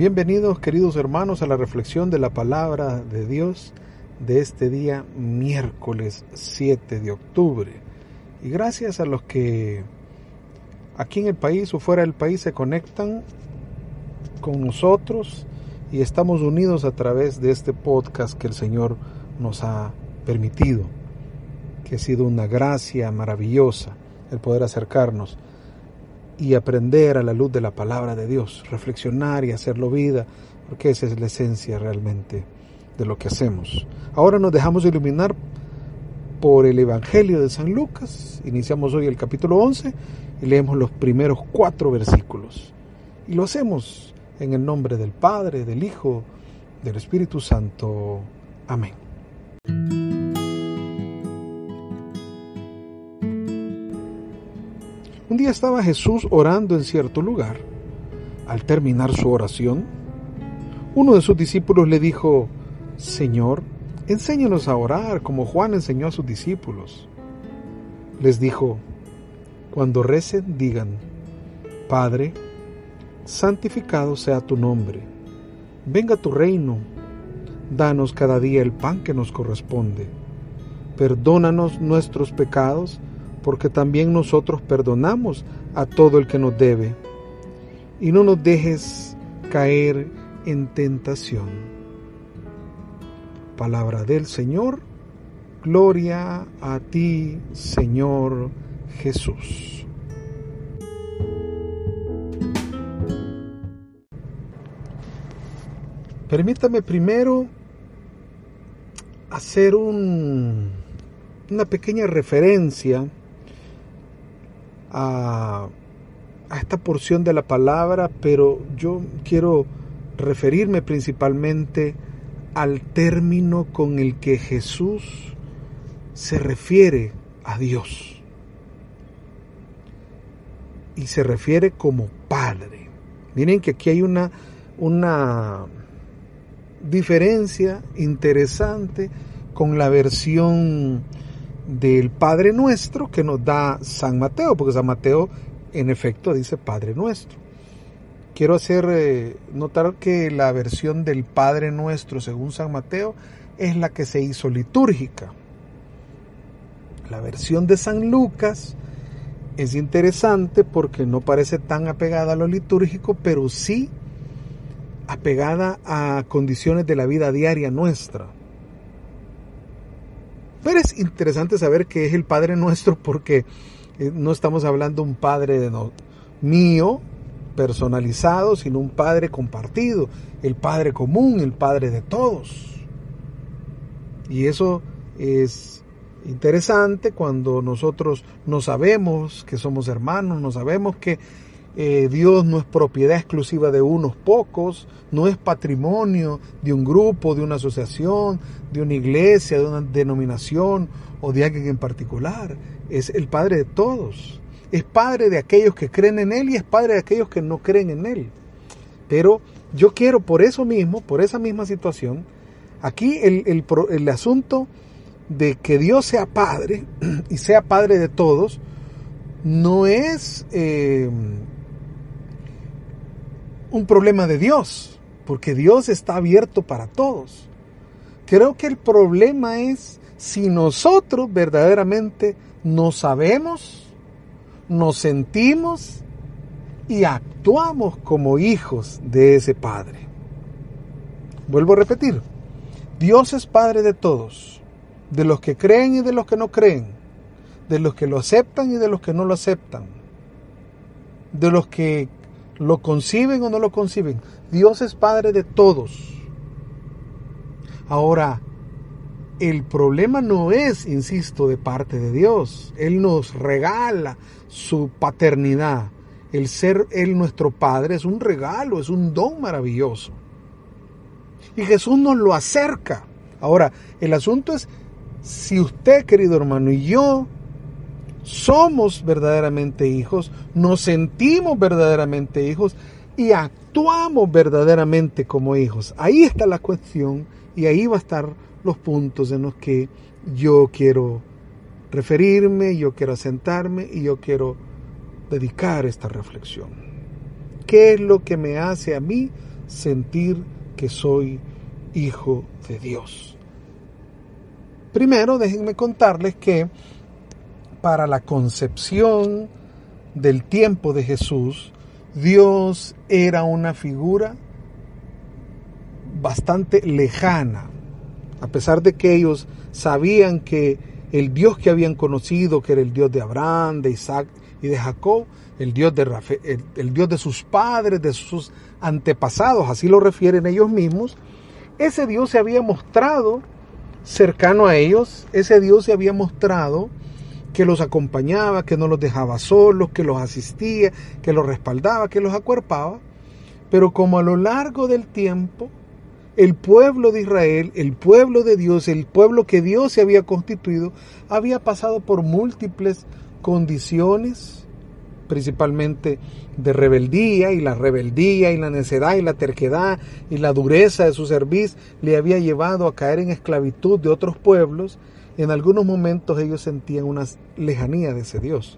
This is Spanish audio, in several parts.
Bienvenidos queridos hermanos a la reflexión de la palabra de Dios de este día miércoles 7 de octubre. Y gracias a los que aquí en el país o fuera del país se conectan con nosotros y estamos unidos a través de este podcast que el Señor nos ha permitido, que ha sido una gracia maravillosa el poder acercarnos y aprender a la luz de la palabra de Dios, reflexionar y hacerlo vida, porque esa es la esencia realmente de lo que hacemos. Ahora nos dejamos iluminar por el Evangelio de San Lucas, iniciamos hoy el capítulo 11 y leemos los primeros cuatro versículos. Y lo hacemos en el nombre del Padre, del Hijo, del Espíritu Santo. Amén. Un día estaba Jesús orando en cierto lugar. Al terminar su oración, uno de sus discípulos le dijo, Señor, enséñanos a orar como Juan enseñó a sus discípulos. Les dijo, cuando recen, digan, Padre, santificado sea tu nombre, venga tu reino, danos cada día el pan que nos corresponde, perdónanos nuestros pecados, porque también nosotros perdonamos a todo el que nos debe, y no nos dejes caer en tentación. Palabra del Señor, gloria a ti, Señor Jesús. Permítame primero hacer un, una pequeña referencia a, esta porción de la palabra, pero yo quiero referirme principalmente al término con el que Jesús se refiere a Dios. Y se refiere como Padre. Miren que aquí hay una, una diferencia interesante con la versión del Padre Nuestro que nos da San Mateo, porque San Mateo en efecto dice Padre Nuestro. Quiero hacer eh, notar que la versión del Padre Nuestro según San Mateo es la que se hizo litúrgica. La versión de San Lucas es interesante porque no parece tan apegada a lo litúrgico, pero sí apegada a condiciones de la vida diaria nuestra. Pero es interesante saber que es el Padre nuestro porque eh, no estamos hablando un Padre de mío, personalizado, sino un Padre compartido, el Padre común, el Padre de todos. Y eso es interesante cuando nosotros no sabemos que somos hermanos, no sabemos que eh, Dios no es propiedad exclusiva de unos pocos, no es patrimonio de un grupo, de una asociación, de una iglesia, de una denominación o de alguien en particular. Es el Padre de todos. Es Padre de aquellos que creen en Él y es Padre de aquellos que no creen en Él. Pero yo quiero por eso mismo, por esa misma situación, aquí el, el asunto de que Dios sea Padre y sea Padre de todos, no es eh, un problema de Dios, porque Dios está abierto para todos. Creo que el problema es si nosotros verdaderamente no sabemos, nos sentimos y actuamos como hijos de ese Padre. Vuelvo a repetir, Dios es Padre de todos, de los que creen y de los que no creen, de los que lo aceptan y de los que no lo aceptan, de los que lo conciben o no lo conciben. Dios es Padre de todos. Ahora, el problema no es, insisto, de parte de Dios. Él nos regala su paternidad. El ser Él nuestro Padre es un regalo, es un don maravilloso. Y Jesús nos lo acerca. Ahora, el asunto es si usted, querido hermano, y yo somos verdaderamente hijos, nos sentimos verdaderamente hijos y actuamos verdaderamente como hijos. Ahí está la cuestión y ahí va a estar los puntos en los que yo quiero referirme, yo quiero asentarme y yo quiero dedicar esta reflexión. ¿Qué es lo que me hace a mí sentir que soy hijo de Dios. Primero, déjenme contarles que para la concepción del tiempo de Jesús, Dios era una figura bastante lejana, a pesar de que ellos sabían que el Dios que habían conocido, que era el Dios de Abraham, de Isaac y de Jacob, el Dios de, el, Dios de sus padres, de sus antepasados, así lo refieren ellos mismos, ese Dios se había mostrado cercano a ellos, ese Dios se había mostrado que los acompañaba, que no los dejaba solos, que los asistía, que los respaldaba, que los acuerpaba, pero como a lo largo del tiempo el pueblo de Israel, el pueblo de Dios, el pueblo que Dios se había constituido, había pasado por múltiples condiciones, principalmente de rebeldía, y la rebeldía y la necedad y la terquedad y la dureza de su servicio le había llevado a caer en esclavitud de otros pueblos. En algunos momentos ellos sentían una lejanía de ese Dios,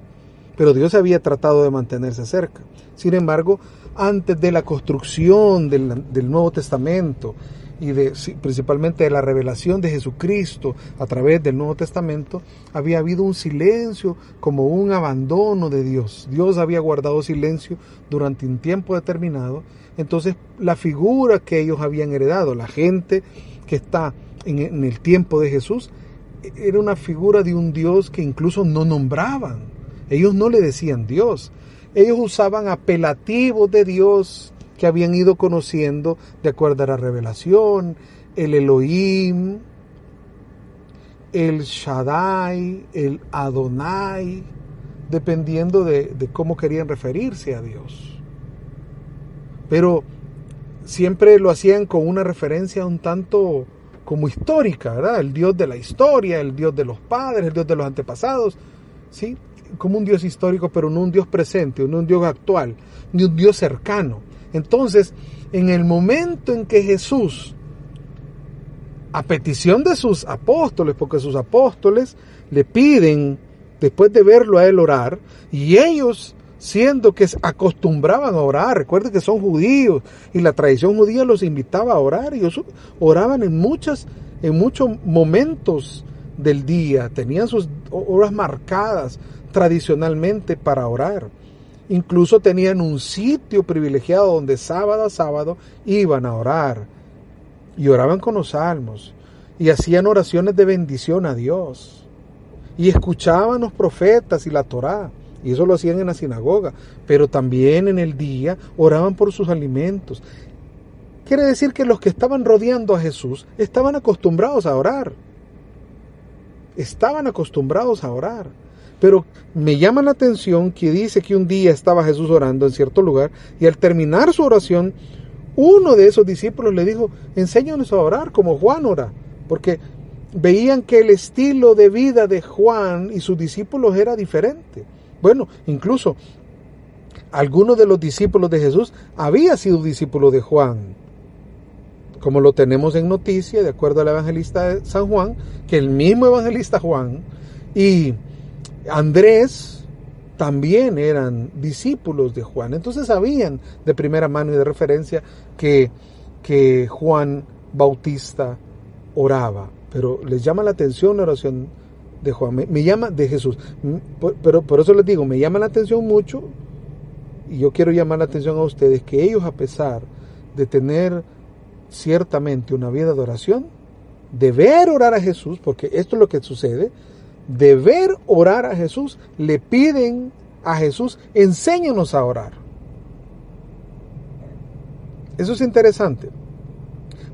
pero Dios había tratado de mantenerse cerca. Sin embargo, antes de la construcción del, Nuevo Testamento y de, principalmente de la revelación de Jesucristo a través del Nuevo Testamento, había habido un silencio como un abandono de Dios. Dios había guardado silencio durante un tiempo determinado. Entonces la figura que ellos habían heredado, la gente que está en el tiempo de Jesús, era una figura de un Dios que incluso no nombraban. Ellos no le decían Dios, ellos usaban apelativos de Dios que habían ido conociendo de acuerdo a la revelación, el Elohim, el Shaddai, el Adonai, dependiendo de, cómo querían referirse a Dios. Pero siempre lo hacían con una referencia un tanto como histórica, ¿verdad? El Dios de la historia, el Dios de los padres, el Dios de los antepasados, ¿sí? como un Dios histórico, pero no un Dios presente, no un Dios actual, ni un Dios cercano. Entonces, en el momento en que Jesús, a petición de sus apóstoles, porque sus apóstoles le piden, después de verlo a él orar, y ellos siendo que acostumbraban a orar, recuerden que son judíos y la tradición judía los invitaba a orar, y ellos oraban en muchas en muchos momentos del día, tenían sus horas marcadas, tradicionalmente para orar. Incluso tenían un sitio privilegiado donde sábado a sábado iban a orar y oraban con los salmos y hacían oraciones de bendición a Dios. Y escuchaban los profetas y la Torá y eso lo hacían en la sinagoga, pero también en el día oraban por sus alimentos. Quiere decir que los que estaban rodeando a Jesús estaban acostumbrados a orar. Estaban acostumbrados a orar. Pero me llama la atención que dice que un día estaba Jesús orando en cierto lugar y al terminar su oración, uno de esos discípulos le dijo, enséñanos a orar como Juan ora, porque veían que el estilo de vida de Juan y sus discípulos era diferente. Bueno, incluso algunos de los discípulos de Jesús había sido discípulo de Juan, como lo tenemos en noticia, de acuerdo al evangelista de San Juan, que el mismo evangelista Juan y Andrés también eran discípulos de Juan, entonces sabían de primera mano y de referencia que, que Juan Bautista oraba, pero les llama la atención la oración de Juan, me, llama de Jesús, pero por eso les digo, me llama la atención mucho y yo quiero llamar la atención a ustedes que ellos a pesar de tener ciertamente una vida de oración, de ver orar a Jesús, porque esto es lo que sucede, de ver orar a Jesús, le piden a Jesús, enséñanos a orar. Eso es interesante,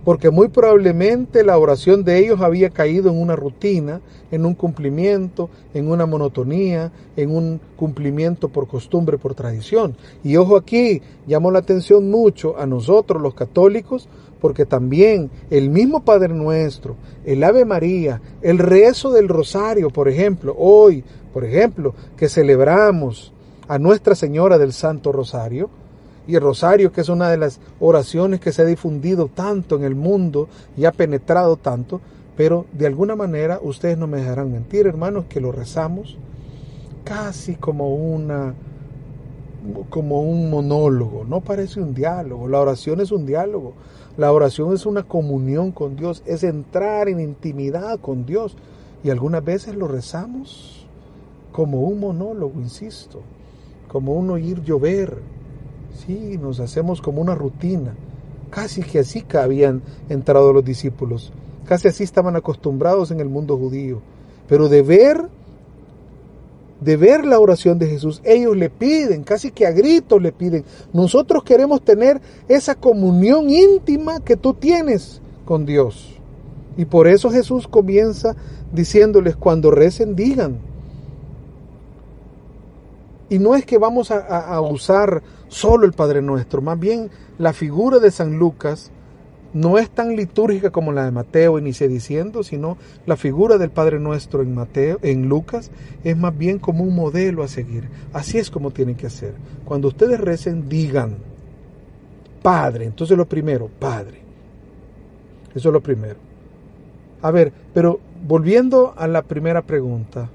porque muy probablemente la oración de ellos había caído en una rutina, en un cumplimiento, en una monotonía, en un cumplimiento por costumbre, por tradición. Y ojo aquí, llamó la atención mucho a nosotros los católicos, porque también el mismo Padre Nuestro, el Ave María, el rezo del Rosario, por ejemplo, hoy, por ejemplo, que celebramos a Nuestra Señora del Santo Rosario, y el Rosario, que es una de las oraciones que se ha difundido tanto en el mundo y ha penetrado tanto, pero de alguna manera ustedes no me dejarán mentir, hermanos, que lo rezamos casi como una como un monólogo, no parece un diálogo. La oración es un diálogo. La oración es una comunión con Dios, es entrar en intimidad con Dios. Y algunas veces lo rezamos como un monólogo, insisto, como un oír llover. Sí, nos hacemos como una rutina. Casi que así habían entrado los discípulos. Casi así estaban acostumbrados en el mundo judío. Pero de ver de ver la oración de Jesús, ellos le piden, casi que a gritos le piden. Nosotros queremos tener esa comunión íntima que tú tienes con Dios. Y por eso Jesús comienza diciéndoles, cuando recen, digan. Y no es que vamos a, a usar solo el Padre Nuestro, más bien la figura de San Lucas no es tan litúrgica como la de Mateo, inicia diciendo, sino la figura del Padre Nuestro en Mateo, en Lucas, es más bien como un modelo a seguir. Así es como tienen que hacer. Cuando ustedes recen, digan, Padre. Entonces lo primero, Padre. Eso es lo primero. A ver, pero volviendo a la primera pregunta,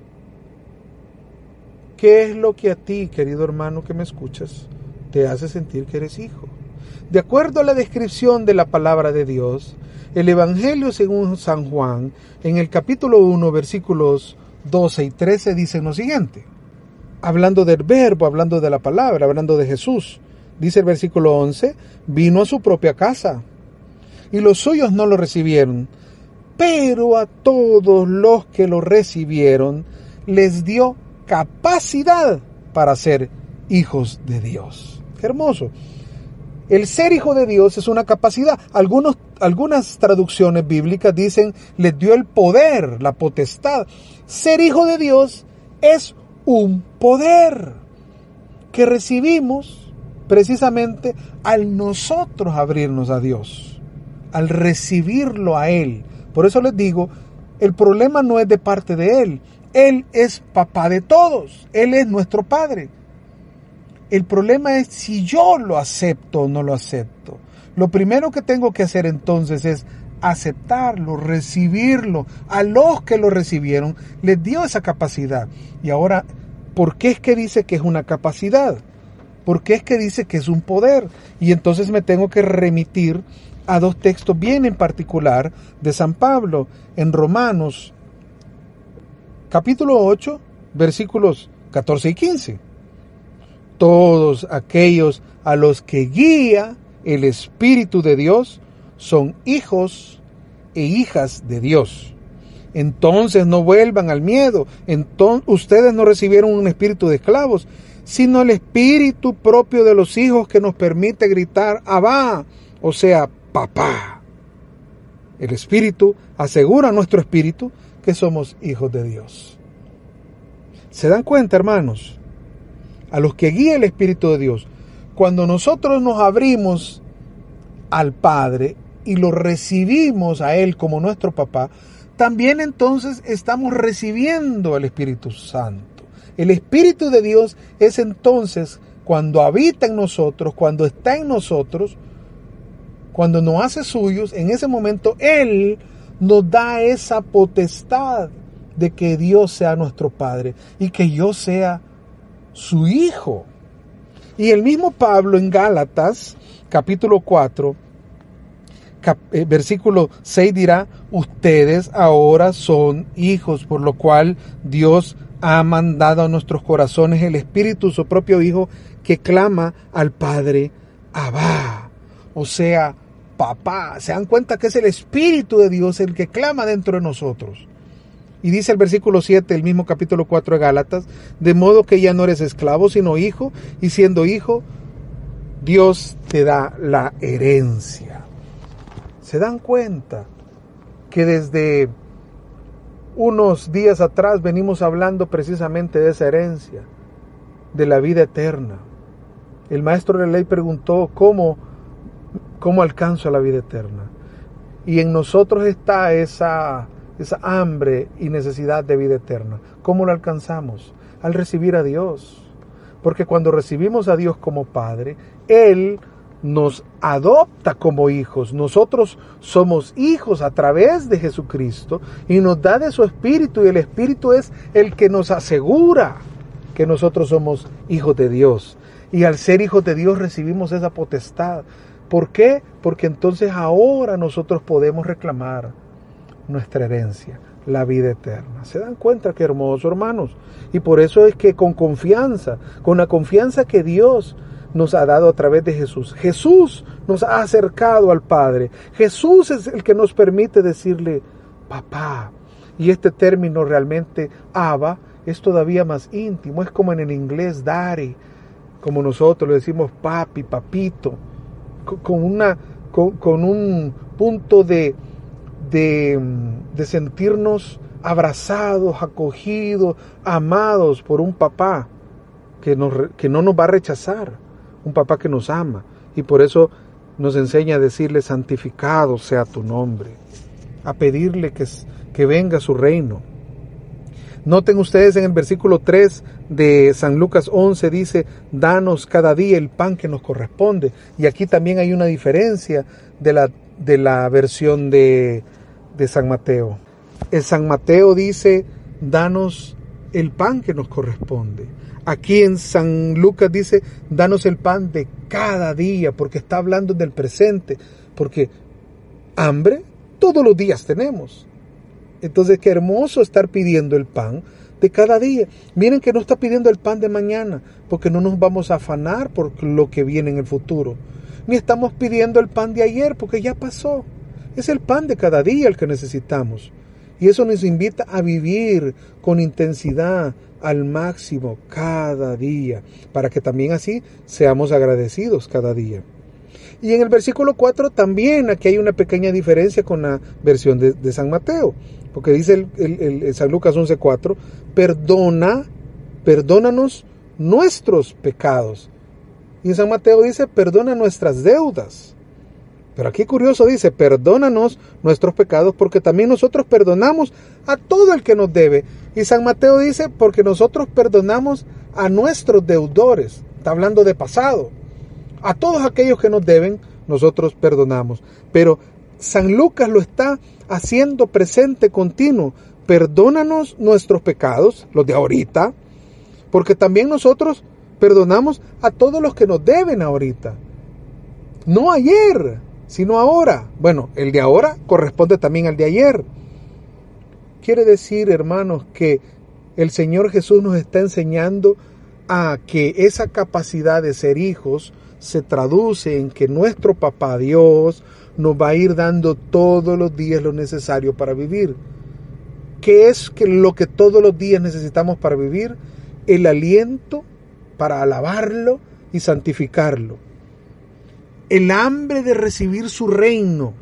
¿qué es lo que a ti, querido hermano que me escuchas, te hace sentir que eres hijo? De acuerdo a la descripción de la palabra de Dios, el Evangelio según San Juan, en el capítulo 1, versículos 12 y 13, dice lo siguiente. Hablando del verbo, hablando de la palabra, hablando de Jesús. Dice el versículo 11, vino a su propia casa y los suyos no lo recibieron, pero a todos los que lo recibieron les dio capacidad para ser hijos de Dios. Hermoso. El ser hijo de Dios es una capacidad. Algunos, algunas traducciones bíblicas dicen, les dio el poder, la potestad. Ser hijo de Dios es un poder que recibimos precisamente al nosotros abrirnos a Dios, al recibirlo a Él. Por eso les digo, el problema no es de parte de Él. Él es papá de todos. Él es nuestro Padre. El problema es si yo lo acepto o no lo acepto. Lo primero que tengo que hacer entonces es aceptarlo, recibirlo. A los que lo recibieron les dio esa capacidad. Y ahora, ¿por qué es que dice que es una capacidad? ¿Por qué es que dice que es un poder? Y entonces me tengo que remitir a dos textos bien en particular de San Pablo en Romanos capítulo 8 versículos 14 y 15 todos aquellos a los que guía el Espíritu de Dios son hijos e hijas de Dios. Entonces no vuelvan al miedo. Ustedes no recibieron un espíritu de esclavos, sino el espíritu propio de los hijos que nos permite gritar Abba, o sea, papá. El espíritu asegura a nuestro espíritu que somos hijos de Dios. ¿Se dan cuenta, hermanos? A los que guía el Espíritu de Dios, cuando nosotros nos abrimos al Padre y lo recibimos a Él como nuestro papá, también entonces estamos recibiendo el Espíritu Santo. El Espíritu de Dios es entonces cuando habita en nosotros, cuando está en nosotros, cuando nos hace suyos, en ese momento Él nos da esa potestad de que Dios sea nuestro Padre y que yo sea su Hijo. Y el mismo Pablo en Gálatas, capítulo 4, eh, versículo 6 dirá, ustedes ahora son hijos, por lo cual Dios ha mandado a nuestros corazones el Espíritu, su propio Hijo, que clama al Padre, Abba. O sea, papá. Se dan cuenta que es el Espíritu de Dios el que clama dentro de nosotros. Y dice el versículo 7, el mismo capítulo 4 de Gálatas, de modo que ya no eres esclavo, sino hijo, y siendo hijo, Dios te da la herencia. ¿Se dan cuenta que desde unos días atrás venimos hablando precisamente de esa herencia, de la vida eterna? El maestro de la ley preguntó, ¿cómo, cómo alcanzo la vida eterna? Y en nosotros está esa esa hambre y necesidad de vida eterna. ¿Cómo lo alcanzamos? Al recibir a Dios. Porque cuando recibimos a Dios como Padre, Él nos adopta como hijos. Nosotros somos hijos a través de Jesucristo y nos da de su Espíritu y el Espíritu es el que nos asegura que nosotros somos hijos de Dios. Y al ser hijos de Dios recibimos esa potestad. ¿Por qué? Porque entonces ahora nosotros podemos reclamar nuestra herencia, la vida eterna. ¿Se dan cuenta qué hermoso, hermanos? Y por eso es que con confianza, con la confianza que Dios nos ha dado a través de Jesús. Jesús nos ha acercado al Padre. Jesús es el que nos permite decirle, papá. Y este término realmente, Abba, es todavía más íntimo. Es como en el inglés, daddy, como nosotros le decimos papi, papito, con, una, con, un punto de, de, sentirnos abrazados, acogidos, amados por un papá que, que no nos va a rechazar un papá que nos ama y por eso nos enseña a decirle santificado sea tu nombre, a pedirle que, que venga su reino. Noten ustedes en el versículo 3 de San Lucas 11 dice, danos cada día el pan que nos corresponde. Y aquí también hay una diferencia de la, de la versión de, de San Mateo. El San Mateo dice, danos el pan que nos corresponde. Aquí en San Lucas dice, danos el pan de cada día, porque está hablando del presente, porque hambre todos los días tenemos. Entonces, qué hermoso estar pidiendo el pan de cada día. Miren que no está pidiendo el pan de mañana, porque no nos vamos a afanar por lo que viene en el futuro. Ni estamos pidiendo el pan de ayer, porque ya pasó. Es el pan de cada día el que necesitamos. Y eso nos invita a vivir con intensidad, al máximo cada día, para que también así seamos agradecidos cada día. Y en el versículo 4 también aquí hay una pequeña diferencia con la versión de, San Mateo, porque dice el, San Lucas 11.4, perdona, perdónanos nuestros pecados. Y San Mateo dice, perdona nuestras deudas. Pero aquí curioso dice, perdónanos nuestros pecados porque también nosotros perdonamos a todo el que nos debe. Y San Mateo dice, porque nosotros perdonamos a nuestros deudores. Está hablando de pasado. A todos aquellos que nos deben, nosotros perdonamos. Pero San Lucas lo está haciendo presente continuo. Perdónanos nuestros pecados, los de ahorita, porque también nosotros perdonamos a todos los que nos deben ahorita. No ayer, sino ahora. Bueno, el de ahora corresponde también al de ayer. Quiere decir, hermanos, que el Señor Jesús nos está enseñando a que esa capacidad de ser hijos se traduce en que nuestro papá Dios nos va a ir dando todos los días lo necesario para vivir. ¿Qué es lo que todos los días necesitamos para vivir? El aliento para alabarlo y santificarlo el hambre de recibir su reino,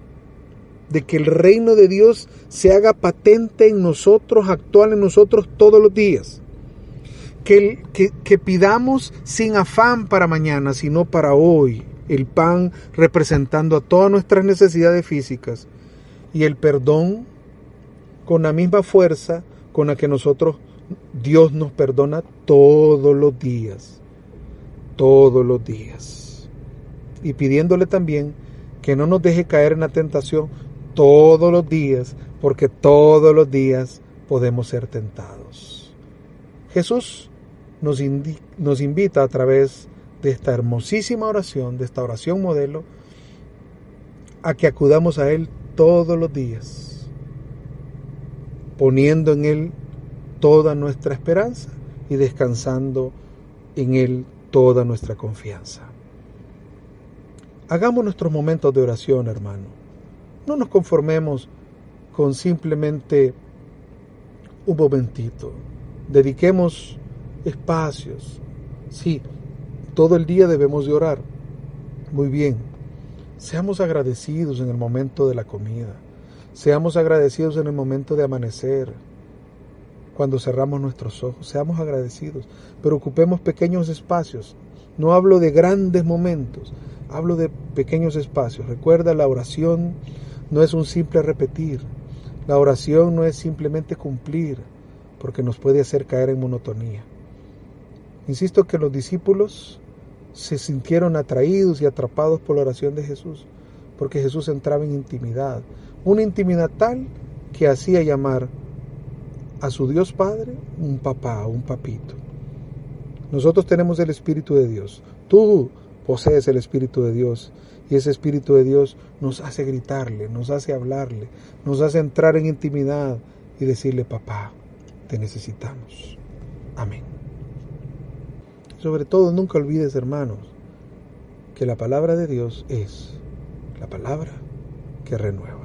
de que el reino de Dios se haga patente en nosotros, actual en nosotros todos los días. Que, que, pidamos sin afán para mañana, sino para hoy, el pan representando a todas nuestras necesidades físicas y el perdón con la misma fuerza con la que nosotros, Dios nos perdona todos los días, todos los días y pidiéndole también que no nos deje caer en la tentación todos los días, porque todos los días podemos ser tentados. Jesús nos, nos invita a través de esta hermosísima oración, de esta oración modelo, a que acudamos a Él todos los días, poniendo en Él toda nuestra esperanza y descansando en Él toda nuestra confianza. Hagamos nuestros momentos de oración, hermano. No nos conformemos con simplemente un momentito. Dediquemos espacios. Sí, todo el día debemos de orar. Muy bien. Seamos agradecidos en el momento de la comida. Seamos agradecidos en el momento de amanecer. Cuando cerramos nuestros ojos. Seamos agradecidos. Pero ocupemos pequeños espacios. No hablo de grandes momentos. Hablo de pequeños espacios. Recuerda, la oración no es un simple repetir. La oración no es simplemente cumplir, porque nos puede hacer caer en monotonía. Insisto que los discípulos se sintieron atraídos y atrapados por la oración de Jesús, porque Jesús entraba en intimidad, una intimidad tal que hacía llamar a su Dios Padre un papá, un papito. Nosotros tenemos el Espíritu de Dios, Tú posees el Espíritu de Dios y ese Espíritu de Dios nos hace gritarle, nos hace hablarle, nos hace entrar en intimidad y decirle, papá, te necesitamos. Amén. Sobre todo, nunca olvides, hermanos, que la palabra de Dios es la palabra que renueva.